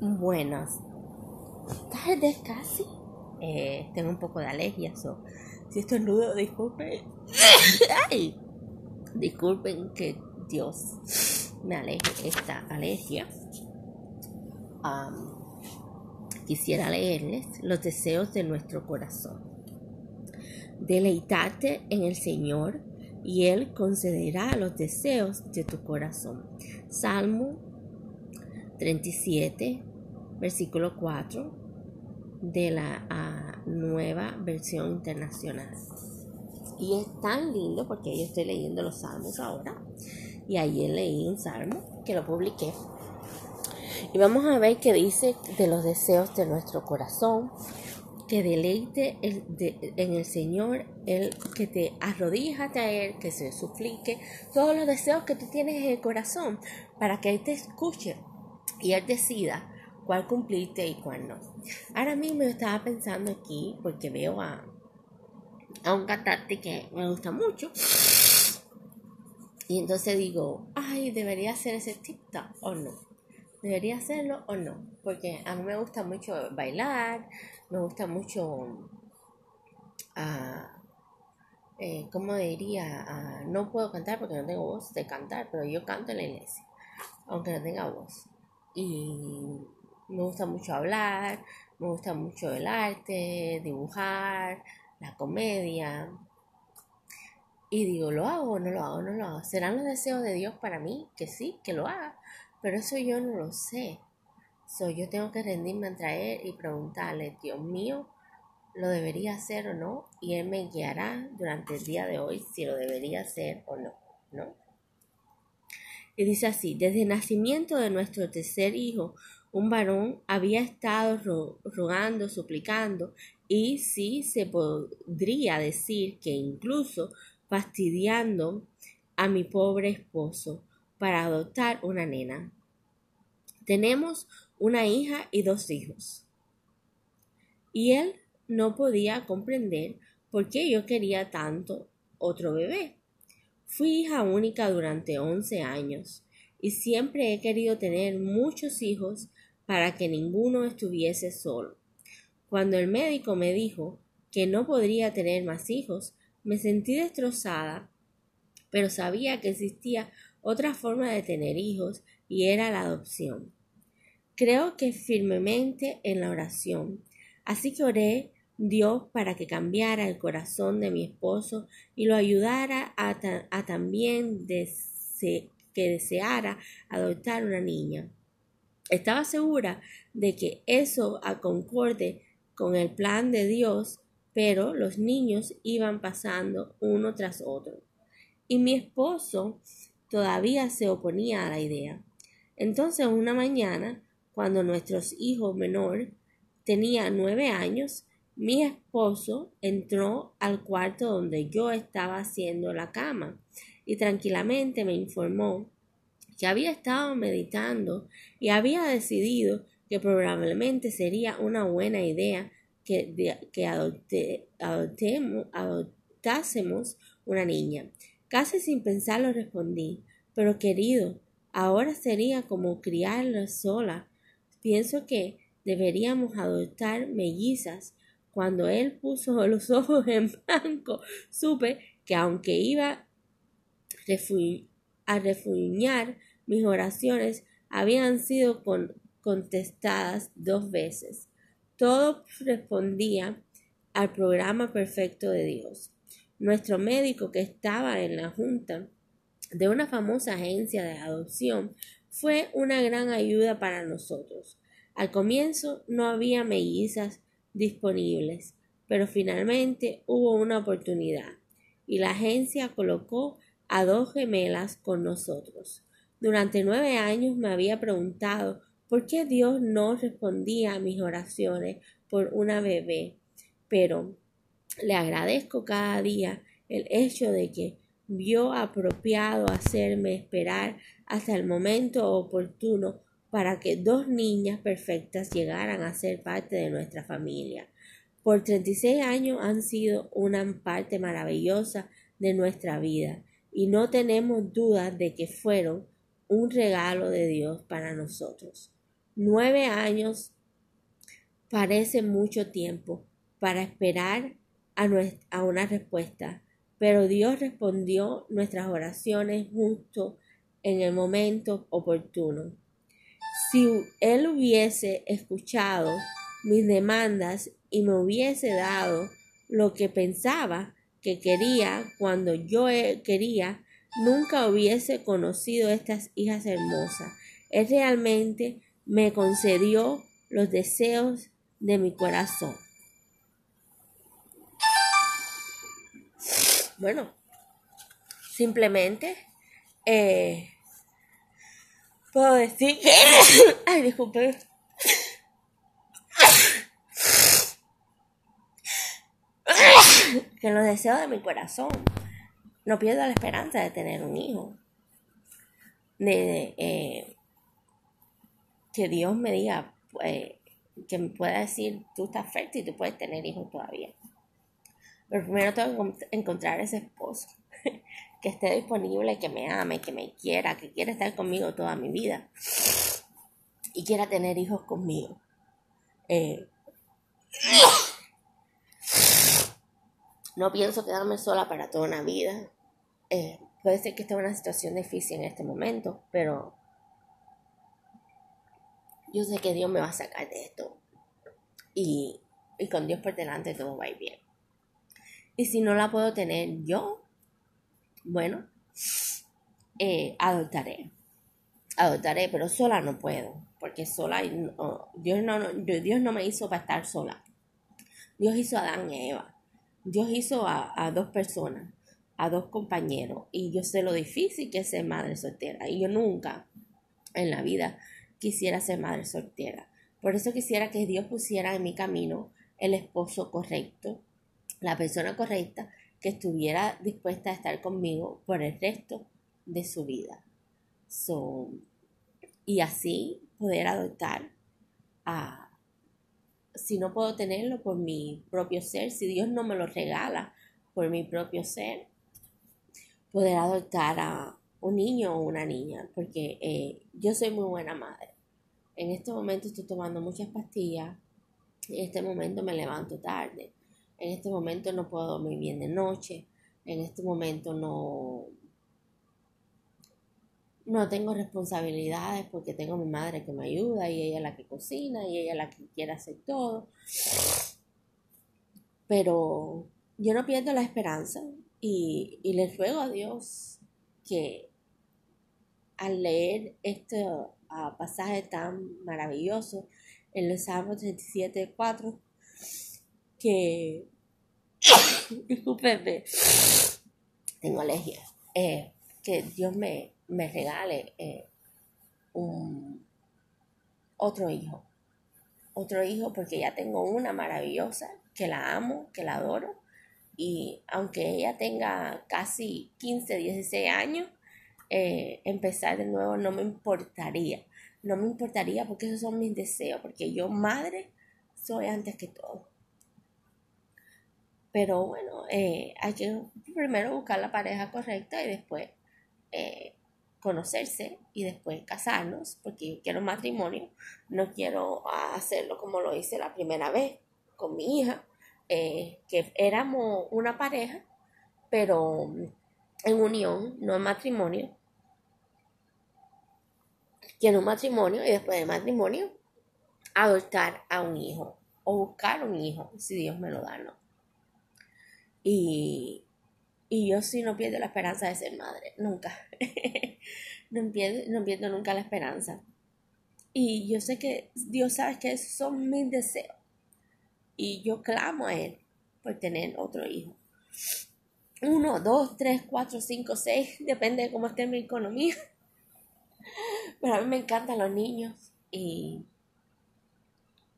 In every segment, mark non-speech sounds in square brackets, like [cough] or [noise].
Buenas tardes casi. Eh, tengo un poco de alergia, so. si esto es nudo, disculpen. [laughs] Disculpen que Dios me aleje esta alergia. quisiera leerles los deseos de nuestro corazón. Deleitarte en el Señor y Él concederá los deseos de tu corazón. Salmo 37, versículo 4 de la ah, nueva versión internacional. Y es tan lindo porque yo estoy leyendo los salmos ahora. Y ayer leí un salmo que lo publiqué. Y vamos a ver qué dice de los deseos de nuestro corazón. Que deleite en el Señor, el que te arrodilles a Él, que se suplique todos los deseos que tú tienes en el corazón para que Él te escuche y Él decida cuál cumpliste y cuál no. Ahora mismo estaba pensando aquí porque veo a, a un cantante que me gusta mucho. Y entonces digo, ay, debería hacer ese TikTok o no. Debería hacerlo o no. Porque a mí me gusta mucho bailar, me gusta mucho, uh, ¿cómo diría? Ah, no puedo cantar porque no tengo voz de cantar, pero yo canto en la iglesia, aunque no tenga voz. Y me gusta mucho hablar, me gusta mucho el arte, dibujar, la comedia. Y digo, ¿lo hago o no lo hago? No lo hago. ¿Serán los deseos de Dios para mí? Que sí, que lo haga. Pero eso yo no lo sé. So, yo tengo que rendirme ante Él y preguntarle, Dios mío, ¿lo debería hacer o no? Y Él me guiará durante el día de hoy si lo debería hacer o no. ¿No? Y dice así, desde el nacimiento de nuestro tercer hijo, un varón había estado rogando, suplicando, y sí se podría decir que incluso fastidiando a mi pobre esposo para adoptar una nena. Tenemos una hija y dos hijos. Y él no podía comprender por qué yo quería tanto otro bebé. Fui hija única durante once años y siempre he querido tener muchos hijos para que ninguno estuviese solo. Cuando el médico me dijo que no podría tener más hijos, me sentí destrozada, pero sabía que existía otra forma de tener hijos y era la adopción. Creo que firmemente en la oración, así que oré Dios para que cambiara el corazón de mi esposo y lo ayudara a, también que deseara adoptar una niña. Estaba segura de que eso concorde con el plan de Dios, pero los niños iban pasando uno tras otro. Y mi esposo todavía se oponía a la idea. Entonces una mañana, cuando nuestro hijo menor tenía nueve años, mi esposo entró al cuarto donde yo estaba haciendo la cama y tranquilamente me informó que había estado meditando y había decidido que probablemente sería una buena idea que, que adoptásemos una niña. Casi sin pensarlo respondí, pero querido, ahora sería como criarla sola. Pienso que deberíamos adoptar mellizas. Cuando él puso [laughs] los ojos en blanco, supe que aunque iba a refugiar mis oraciones habían sido contestadas dos veces. Todo respondía al programa perfecto de Dios. Nuestro médico que estaba en la junta de una famosa agencia de adopción fue una gran ayuda para nosotros. Al comienzo no había mellizas disponibles, pero finalmente hubo una oportunidad y la agencia colocó a dos gemelas con nosotros. Durante nueve años me había preguntado por qué Dios no respondía a mis oraciones por una bebé, pero le agradezco cada día el hecho de que vio apropiado hacerme esperar hasta el momento oportuno para que dos niñas perfectas llegaran a ser parte de nuestra familia. Por 36 años han sido una parte maravillosa de nuestra vida y no tenemos dudas de que fueron un regalo de Dios para nosotros. Nueve años parece mucho tiempo para esperar a, una respuesta, pero Dios respondió nuestras oraciones justo en el momento oportuno. Si Él hubiese escuchado mis demandas y me hubiese dado lo que pensaba que quería cuando yo e, quería, nunca hubiese conocido estas hijas hermosas. Él realmente me concedió los deseos de mi corazón. Bueno, simplemente eh, puedo decir que... [coughs] Ay, disculpe. [coughs] que los deseos de mi corazón no pierdo la esperanza de tener un hijo. De, eh, que Dios me diga, pues, que me pueda decir, tú estás fértil y tú puedes tener hijos todavía. Pero primero tengo que encontrar ese esposo [laughs] que esté disponible, que me ame, que me quiera, que quiera estar conmigo toda mi vida y quiera tener hijos conmigo. Eh, no pienso quedarme sola para toda una vida. Eh, puede ser que esté en una situación difícil en este momento, pero yo sé que Dios me va a sacar de esto. Y, y con Dios por delante todo va a ir bien. Y si no la puedo tener yo, bueno, eh, adoptaré. Adoptaré, pero sola no puedo. Porque sola, Dios, no, Dios no me hizo para estar sola. Dios hizo a Adán y Eva. Dios hizo a, a dos personas, a dos compañeros. Y yo sé lo difícil que es ser madre soltera. Y yo nunca en la vida quisiera ser madre soltera. Por eso quisiera que Dios pusiera en mi camino el esposo correcto, la persona correcta que estuviera dispuesta a estar conmigo por el resto de su vida. y así poder adoptar a, si no puedo tenerlo por mi propio ser, si Dios no me lo regala por mi propio ser, poder adoptar a un niño o una niña, porque eh, yo soy muy buena madre. En este momento estoy tomando muchas pastillas, en este momento me levanto tarde, en este momento no puedo dormir bien de noche, en este momento no, no tengo responsabilidades porque tengo mi madre que me ayuda y ella es la que cocina y ella es la que quiere hacer todo. Pero yo no pierdo la esperanza y, y les ruego a Dios que al leer este uh, pasaje tan maravilloso en los Salmos 37, 4, que, [coughs] discúlpenme, tengo alergia, eh, que Dios me, me regale eh, un, otro hijo, otro hijo porque ya tengo una maravillosa, que la amo, que la adoro, y aunque ella tenga casi 15, 16 años, eh, empezar de nuevo no me importaría, no me importaría porque esos son mis deseos, porque yo madre soy antes que todo. Pero bueno, eh, hay que primero buscar la pareja correcta y después eh, conocerse y después casarnos, porque yo quiero matrimonio, no quiero hacerlo como lo hice la primera vez con mi hija, eh, que éramos una pareja, pero en unión, no en matrimonio. Quiero un matrimonio y después de matrimonio adoptar a un hijo o buscar un hijo, si Dios me lo da, ¿no? Y, yo sí no pierdo la esperanza de ser madre, nunca. [laughs] no, pierdo, no pierdo nunca la esperanza. Y yo sé que Dios sabe que esos son mis deseos. Y yo clamo a Él por tener otro hijo. Uno, dos, tres, cuatro, cinco, seis, depende de cómo esté mi economía. [laughs] Pero a mí me encantan los niños y,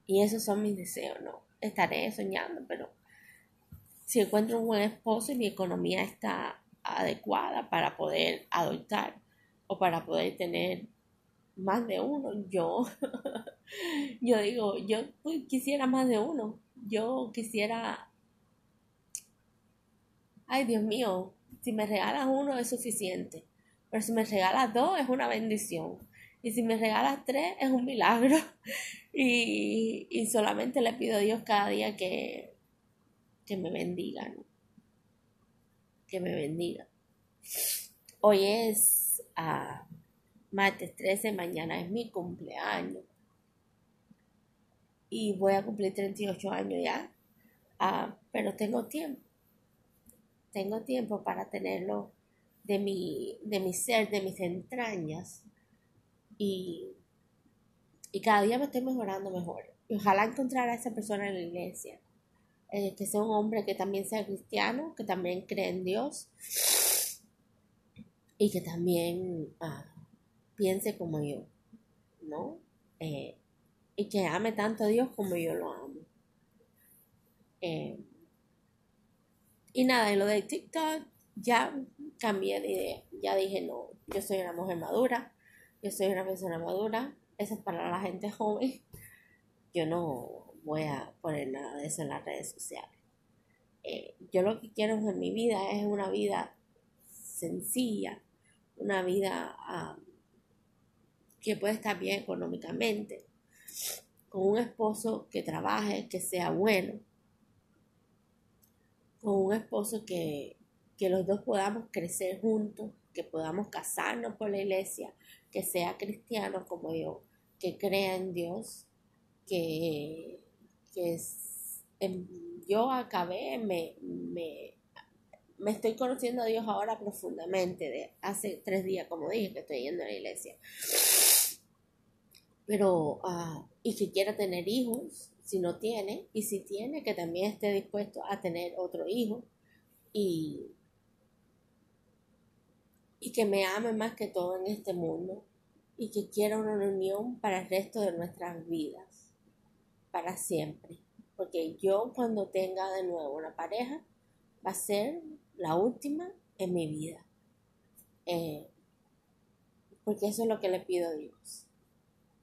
y esos son mis deseos, ¿no? Estaré soñando, pero si encuentro un buen esposo y mi economía está adecuada para poder adoptar o para poder tener más de uno, yo, [laughs] yo digo, yo quisiera más de uno, yo quisiera, ay Dios mío, si me regalas uno es suficiente, pero si me regalas dos es una bendición. Y si me regalas tres, es un milagro. [laughs] Y, y solamente le pido a Dios cada día que, que me bendiga. Que me bendiga. Hoy es uh, martes 13, mañana es mi cumpleaños. Y voy a cumplir 38 años ya. Uh, pero tengo tiempo. Tengo tiempo para tenerlo de mi, de mi ser, de mis entrañas. Y, y cada día me estoy mejorando mejor. Y ojalá encontrar a esa persona en la iglesia. Eh, que sea un hombre que también sea cristiano, que también cree en Dios y que también ah, piense como yo, ¿no? Eh, y que ame tanto a Dios como yo lo amo. Eh, y nada, en lo de TikTok ya cambié de idea. Ya dije, no, yo soy una mujer madura, yo soy una persona madura, eso es para la gente joven. Yo no voy a poner nada de eso en las redes sociales. Eh, yo lo que quiero en mi vida es una vida sencilla, una vida ah, que pueda estar bien económicamente, con un esposo que trabaje, que sea bueno, con un esposo que, que los dos podamos crecer juntos, que podamos casarnos por la iglesia, que sea cristiano como yo, que crea en Dios, que, yo acabé, me, me, me, estoy conociendo a Dios ahora profundamente, de hace tres días, como dije, que estoy yendo a la iglesia. Pero, uh, y que quiera tener hijos, si no tiene, y si tiene, que también esté dispuesto a tener otro hijo. Y, y que me ame más que todo en este mundo y que quiera una unión para el resto de nuestras vidas, para siempre. Porque yo cuando tenga de nuevo una pareja, va a ser la última en mi vida. Eh, porque eso es lo que le pido a Dios.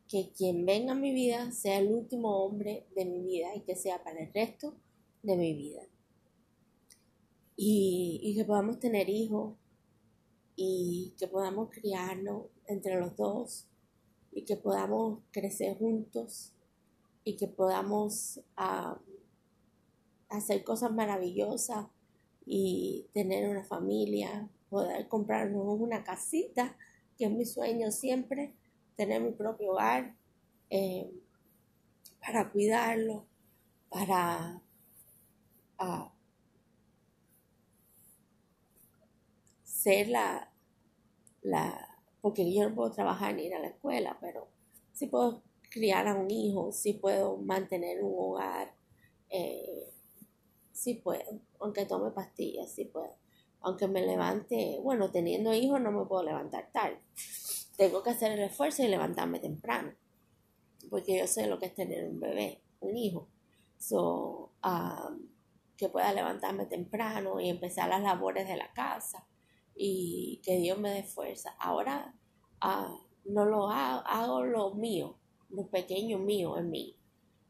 Que quien venga a mi vida sea el último hombre de mi vida y que sea para el resto de mi vida. Y, y que podamos tener hijos y que podamos criarnos entre los dos y que podamos crecer juntos y que podamos ah, hacer cosas maravillosas y tener una familia, poder comprarnos una casita, que es mi sueño siempre, tener mi propio hogar, eh, para cuidarlo, para ah, ser la, la, porque yo no puedo trabajar ni ir a la escuela, pero sí puedo criar a un hijo, sí puedo mantener un hogar, eh, sí puedo, aunque tome pastillas, sí puedo. Aunque me levante, bueno, teniendo hijos no me puedo levantar tarde. Tengo que hacer el esfuerzo y levantarme temprano, porque yo sé lo que es tener un bebé, un hijo. So, um, que pueda levantarme temprano y empezar las labores de la casa y que Dios me dé fuerza. Ahora ah, no lo hago, hago lo mío, lo pequeño mío en mí,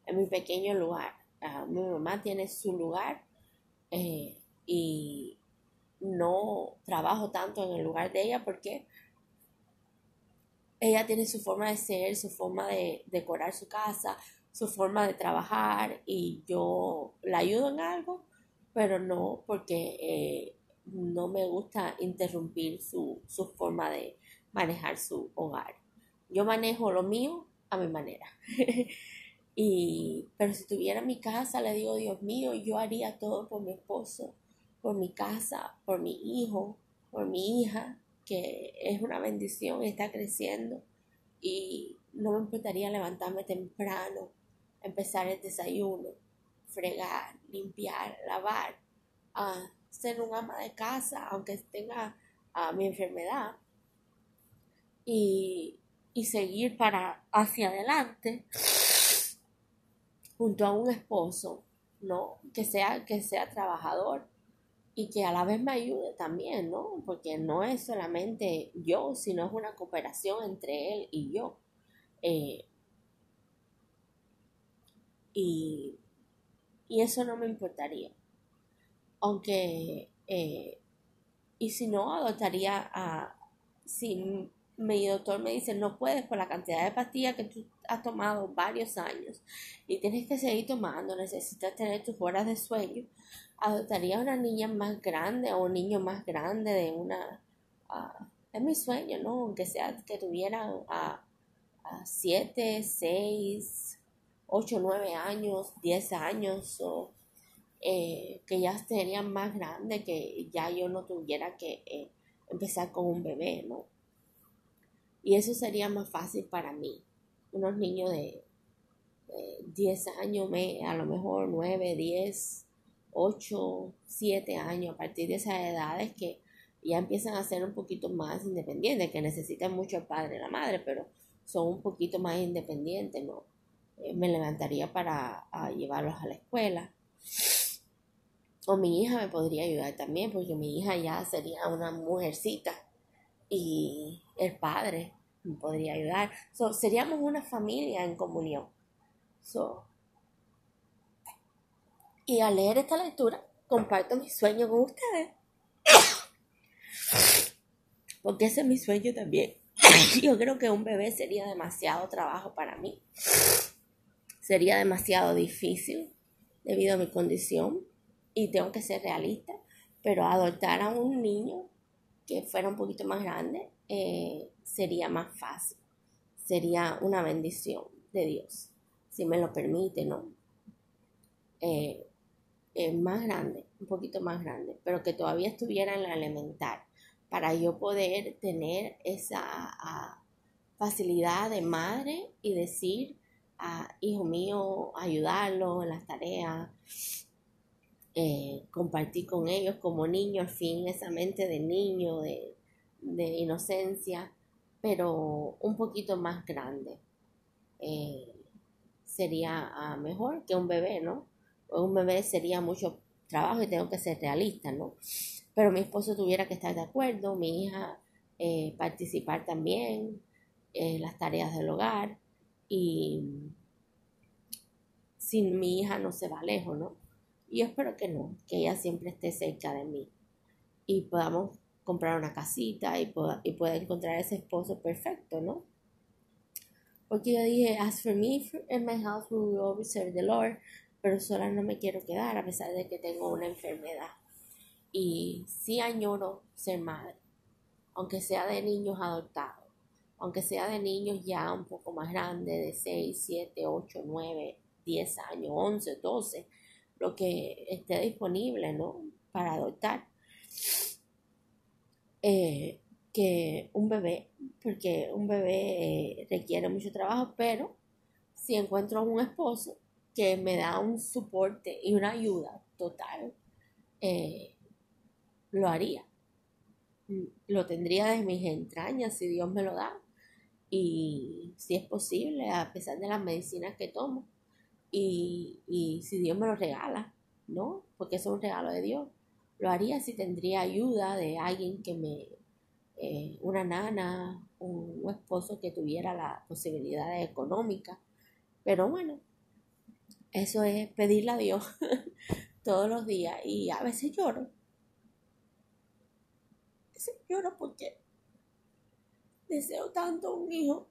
en mi pequeño lugar. Ah, mi mamá tiene su lugar eh, y no trabajo tanto en el lugar de ella porque ella tiene su forma de ser, su forma de decorar su casa, su forma de trabajar y yo la ayudo en algo, pero no porque eh, no me gusta interrumpir su, forma de manejar su hogar. Yo manejo lo mío a mi manera. [laughs] y, pero si tuviera mi casa, le digo, Dios mío, yo haría todo por mi esposo, por mi casa, por mi hijo, por mi hija, que es una bendición y está creciendo. Y no me importaría levantarme temprano, empezar el desayuno, fregar, limpiar, lavar, ser un ama de casa, aunque tenga mi enfermedad, y, seguir para hacia adelante junto a un esposo, ¿no? Que sea, que sea trabajador y que a la vez me ayude también, ¿no? Porque no es solamente yo, sino es una cooperación entre él y yo. Eh, y, y eso no me importaría aunque, eh, y si no, adoptaría a, si mi doctor me dice, no puedes por la cantidad de pastillas que tú has tomado varios años y tienes que seguir tomando, necesitas tener tus horas de sueño, adoptaría a una niña más grande o un niño más grande de una... Uh, es mi sueño, ¿no? Aunque sea que tuvieran a, a 7, 6, 8, 9 años, 10 años o eh, que ya serían más grandes, que ya yo no tuviera que eh, empezar con un bebé, ¿no? Y eso sería más fácil para mí. Unos niños de 10 años, a lo mejor 9, 10, 8, 7 años, a partir de esas edades que ya empiezan a ser un poquito más independientes, que necesitan mucho el padre y la madre, pero son un poquito más independientes, ¿no? Eh, me levantaría para llevarlos a la escuela. O mi hija me podría ayudar también, porque mi hija ya sería una mujercita y el padre me podría ayudar. So, seríamos una familia en comunión. So, y al leer esta lectura, comparto mi sueño con ustedes. [coughs] Porque ese es mi sueño también. [coughs] Yo creo que un bebé sería demasiado trabajo para mí. Sería demasiado difícil debido a mi condición y tengo que ser realista, pero adoptar a un niño que fuera un poquito más grande eh, sería más fácil, sería una bendición de Dios, si me lo permite, ¿no? Eh, más grande, un poquito más grande, pero que todavía estuviera en la elemental, para yo poder tener esa ah, facilidad de madre y decir, a hijo mío, ayudarlo en las tareas, eh, compartir con ellos como niño, al fin, esa mente de niño, de, inocencia, pero un poquito más grande. Eh, sería ah, mejor que un bebé, ¿no? Un bebé sería mucho trabajo y tengo que ser realista, ¿no? Pero mi esposo tuviera que estar de acuerdo, mi hija eh, participar también en las tareas del hogar y sin mi hija no se va lejos, ¿no? Y yo espero que no, que ella siempre esté cerca de mí y podamos comprar una casita y pueda, y pueda encontrar ese esposo perfecto, ¿no? Porque yo dije, as for me, in my house we will always serve the Lord, pero sola no me quiero quedar a pesar de que tengo una enfermedad. Y sí añoro ser madre, aunque sea de niños adoptados, aunque sea de niños ya un poco más grandes, de 6, 7, 8, 9, 10 años, 11, 12, lo que esté disponible, ¿no? Para adoptar. Eh, que un bebé, porque un bebé eh, requiere mucho trabajo, pero si encuentro un esposo que me da un soporte y una ayuda total, eh, lo haría. Lo tendría de mis entrañas si Dios me lo da. Y si es posible, a pesar de las medicinas que tomo, y, si Dios me lo regala, ¿no? Porque eso es un regalo de Dios. Lo haría si tendría ayuda de alguien que me, eh, una nana, un, un, esposo que tuviera la posibilidad económica. Pero bueno, eso es pedirle a Dios [laughs] todos los días y a veces lloro. Lloro porque deseo tanto un hijo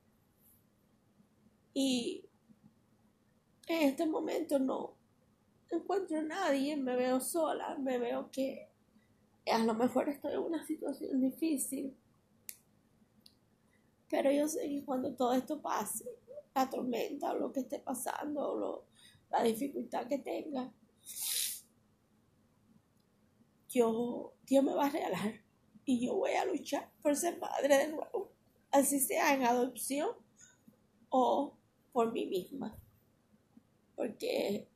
y en este momento no encuentro a nadie, me veo sola, me veo que a lo mejor estoy en una situación difícil. Pero yo sé que cuando todo esto pase, la tormenta o lo que esté pasando, o la dificultad que tenga, yo, Dios me va a regalar y yo voy a luchar por ser madre de nuevo, así sea en adopción o por mí misma porque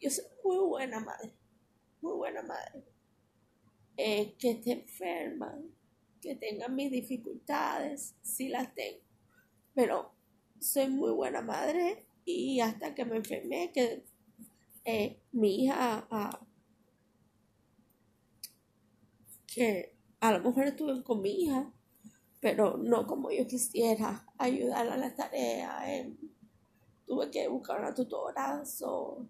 yo soy muy buena madre, muy buena madre. Eh, que esté enferma, que tenga mis dificultades, sí las tengo, pero soy muy buena madre y hasta que me enfermé, que eh, mi hija, ah, que a lo mejor estuve con mi hija, pero no como yo quisiera, ayudarla a la tarea, en tuve que buscar una tutora, o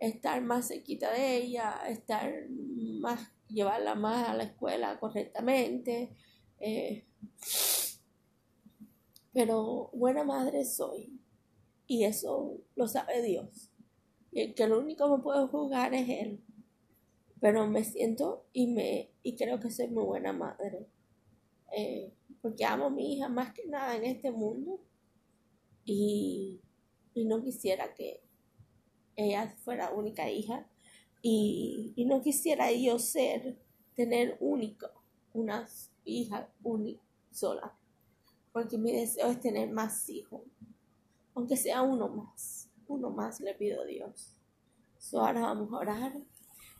estar más cerquita de ella, estar más, llevarla más a la escuela correctamente. Eh, Pero buena madre soy. Y eso lo sabe Dios. Y el que lo único que me puede juzgar es Él. Pero me siento y, me, y creo que soy muy buena madre. Eh, porque amo a mi hija más que nada en este mundo. Y, y no quisiera que ella fuera única hija. Y, y no quisiera yo ser, tener único, una hija única, sola. Porque mi deseo es tener más hijos. Aunque sea uno más. Uno más le pido a Dios. ahora vamos a orar.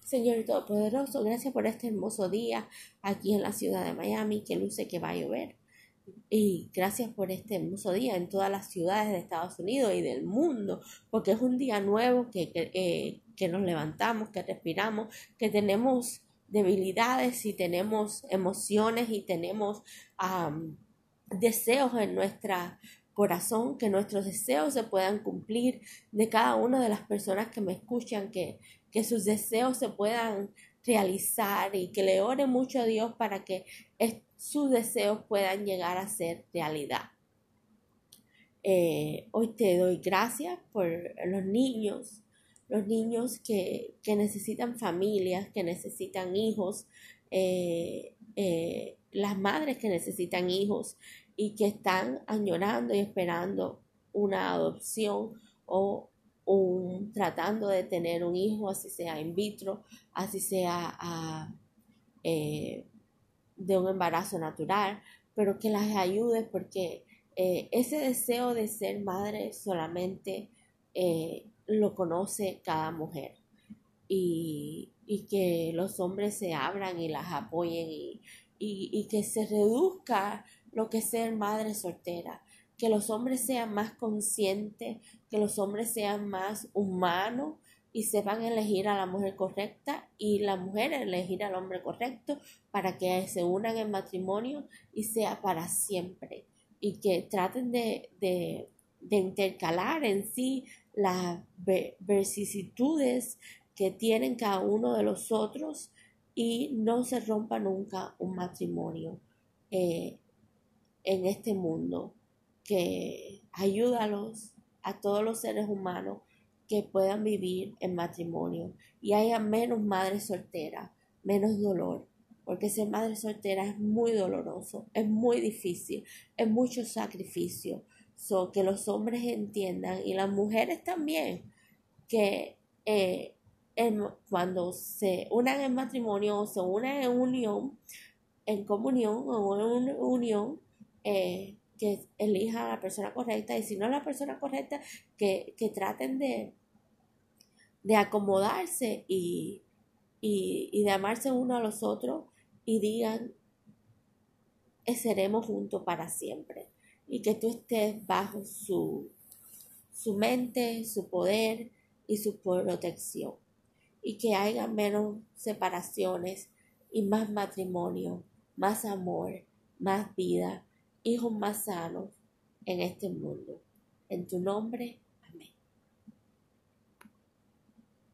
Señor Todopoderoso, gracias por este hermoso día aquí en la ciudad de Miami, que luce que va a llover. Y gracias por este hermoso día en todas las ciudades de Estados Unidos y del mundo, porque es un día nuevo que, que, eh, nos levantamos, que respiramos, que tenemos debilidades y tenemos emociones y tenemos deseos en nuestra corazón, que nuestros deseos se puedan cumplir de cada una de las personas que me escuchan, que, que sus deseos se puedan realizar y que le ore mucho a Dios para que sus deseos puedan llegar a ser realidad. Eh, hoy te doy gracias por los niños, los niños que, necesitan familias, que necesitan hijos, eh, eh, las madres que necesitan hijos, y que están añorando y esperando una adopción o un, tratando de tener un hijo, así sea in vitro, así sea ah, eh, de un embarazo natural, pero que las ayude porque eh, ese deseo de ser madre solamente eh, lo conoce cada mujer. Y, que los hombres se abran y las apoyen y, y que se reduzca lo que es ser madre soltera, que los hombres sean más conscientes, que los hombres sean más humanos y sepan elegir a la mujer correcta y la mujer elegir al hombre correcto para que se unan en matrimonio y sea para siempre y que traten de, de, intercalar en sí las vicisitudes que tienen cada uno de los otros y no se rompa nunca un matrimonio. Eh, en este mundo, que ayúdalos a todos los seres humanos que puedan vivir en matrimonio y haya menos madres solteras, menos dolor, porque ser madre soltera es muy doloroso, es muy difícil, es mucho sacrificio. So, que los hombres entiendan y las mujeres también que eh, cuando se unan en matrimonio o se unan en unión, en comunión o en unión, eh, que elijan a la persona correcta y si no la persona correcta, que, traten de, de acomodarse y, y, de amarse uno a los otros y digan, eh, seremos juntos para siempre y que tú estés bajo su, su mente, su poder y su protección y que haya menos separaciones y más matrimonio, más amor, más vida hijos más sanos en este mundo. En tu nombre,